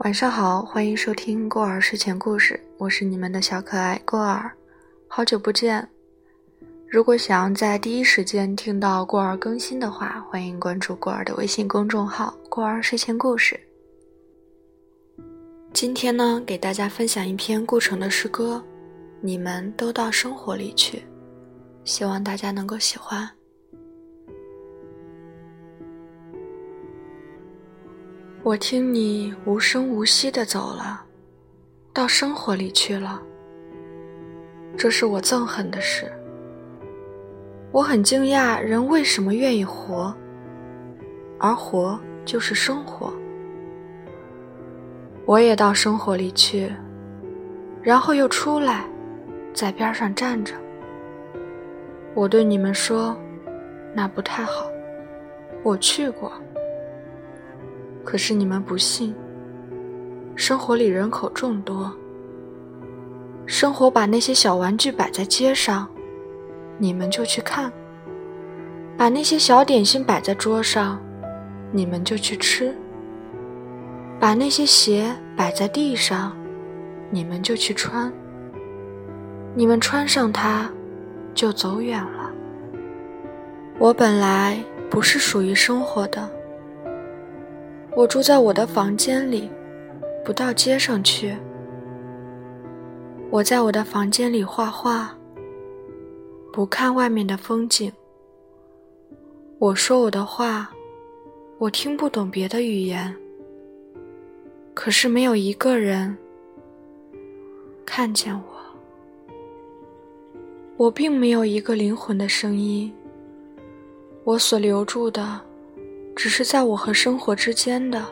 晚上好，欢迎收听过儿睡前故事，我是你们的小可爱过儿，好久不见。如果想要在第一时间听到过儿更新的话，欢迎关注过儿的微信公众号“过儿睡前故事”。今天呢，给大家分享一篇顾城的诗歌，你们都到生活里去，希望大家能够喜欢。我听你无声无息的走了，到生活里去了。这是我憎恨的事。我很惊讶，人为什么愿意活，而活就是生活。我也到生活里去，然后又出来，在边上站着。我对你们说，那不太好。我去过。可是你们不信。生活里人口众多，生活把那些小玩具摆在街上，你们就去看；把那些小点心摆在桌上，你们就去吃；把那些鞋摆在地上，你们就去穿。你们穿上它，就走远了。我本来不是属于生活的。我住在我的房间里，不到街上去。我在我的房间里画画，不看外面的风景。我说我的话，我听不懂别的语言。可是没有一个人看见我。我并没有一个灵魂的声音。我所留住的。只是在我和生活之间的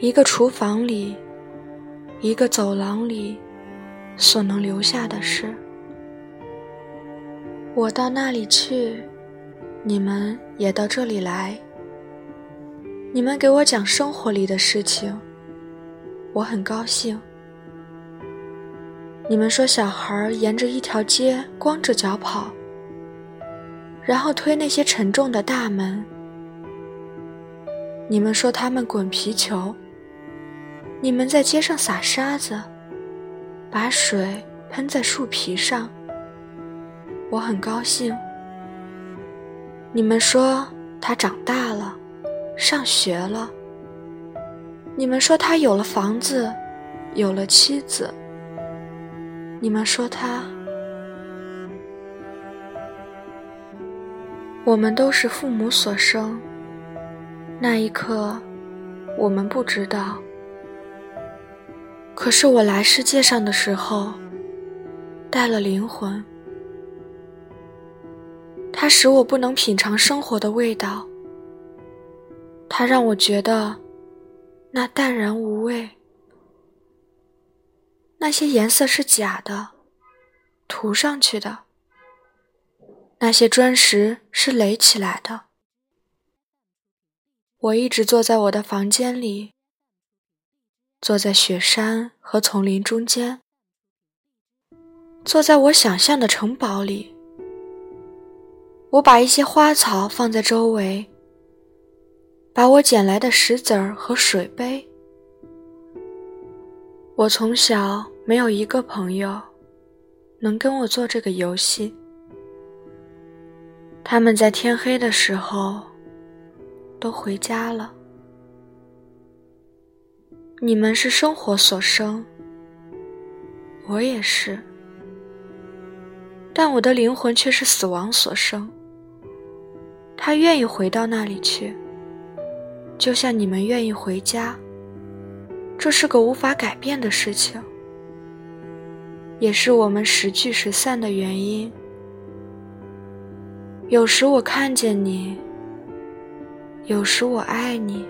一个厨房里，一个走廊里，所能留下的事。我到那里去，你们也到这里来。你们给我讲生活里的事情，我很高兴。你们说小孩沿着一条街光着脚跑。然后推那些沉重的大门。你们说他们滚皮球，你们在街上撒沙子，把水喷在树皮上。我很高兴。你们说他长大了，上学了。你们说他有了房子，有了妻子。你们说他。我们都是父母所生。那一刻，我们不知道。可是我来世界上的时候，带了灵魂。它使我不能品尝生活的味道。它让我觉得，那淡然无味。那些颜色是假的，涂上去的。那些砖石是垒起来的。我一直坐在我的房间里，坐在雪山和丛林中间，坐在我想象的城堡里。我把一些花草放在周围，把我捡来的石子儿和水杯。我从小没有一个朋友能跟我做这个游戏。他们在天黑的时候都回家了。你们是生活所生，我也是，但我的灵魂却是死亡所生。他愿意回到那里去，就像你们愿意回家。这是个无法改变的事情，也是我们时聚时散的原因。有时我看见你，有时我爱你，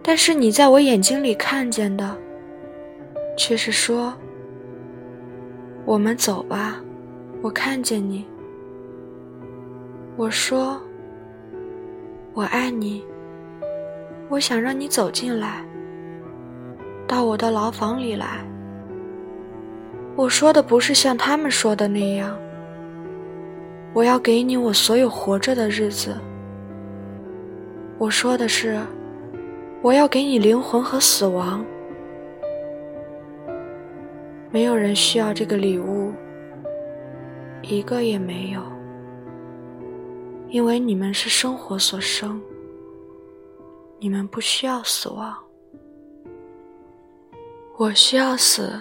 但是你在我眼睛里看见的，却是说：“我们走吧，我看见你。”我说：“我爱你，我想让你走进来，到我的牢房里来。”我说的不是像他们说的那样。我要给你我所有活着的日子。我说的是，我要给你灵魂和死亡。没有人需要这个礼物，一个也没有，因为你们是生活所生，你们不需要死亡。我需要死，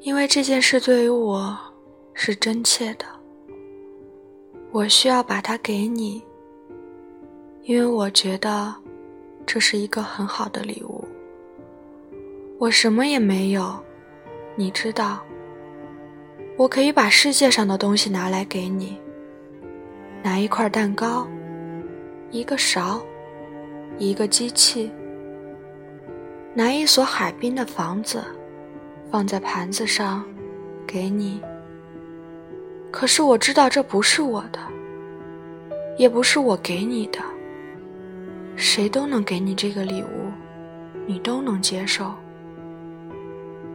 因为这件事对于我是真切的。我需要把它给你，因为我觉得这是一个很好的礼物。我什么也没有。你知道，我可以把世界上的东西拿来给你，拿一块蛋糕，一个勺，一个机器，拿一所海滨的房子，放在盘子上，给你。可是我知道这不是我的，也不是我给你的。谁都能给你这个礼物，你都能接受。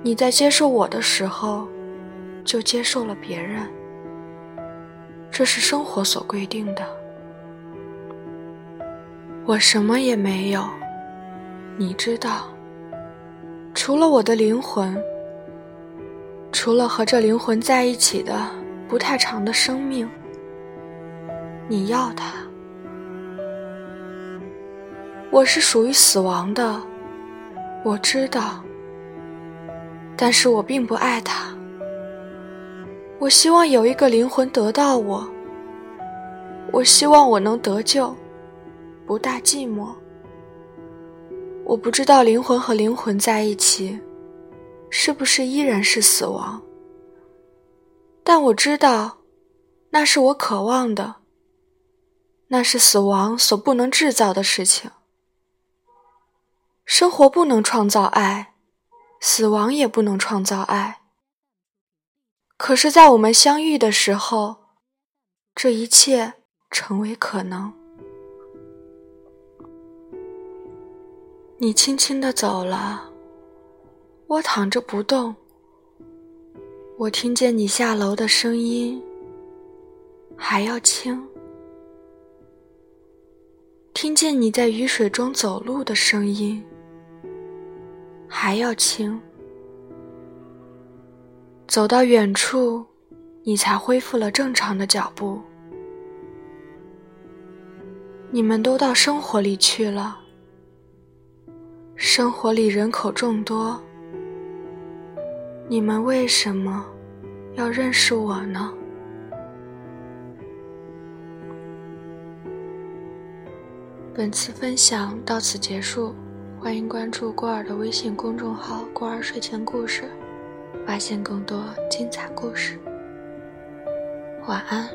你在接受我的时候，就接受了别人。这是生活所规定的。我什么也没有，你知道，除了我的灵魂，除了和这灵魂在一起的不太长的生命。你要它，我是属于死亡的，我知道。但是我并不爱他。我希望有一个灵魂得到我。我希望我能得救，不大寂寞。我不知道灵魂和灵魂在一起，是不是依然是死亡？但我知道，那是我渴望的。那是死亡所不能制造的事情。生活不能创造爱。死亡也不能创造爱。可是，在我们相遇的时候，这一切成为可能。你轻轻的走了，我躺着不动。我听见你下楼的声音，还要轻。听见你在雨水中走路的声音。还要轻，走到远处，你才恢复了正常的脚步。你们都到生活里去了，生活里人口众多，你们为什么要认识我呢？本次分享到此结束。欢迎关注过儿的微信公众号“过儿睡前故事”，发现更多精彩故事。晚安。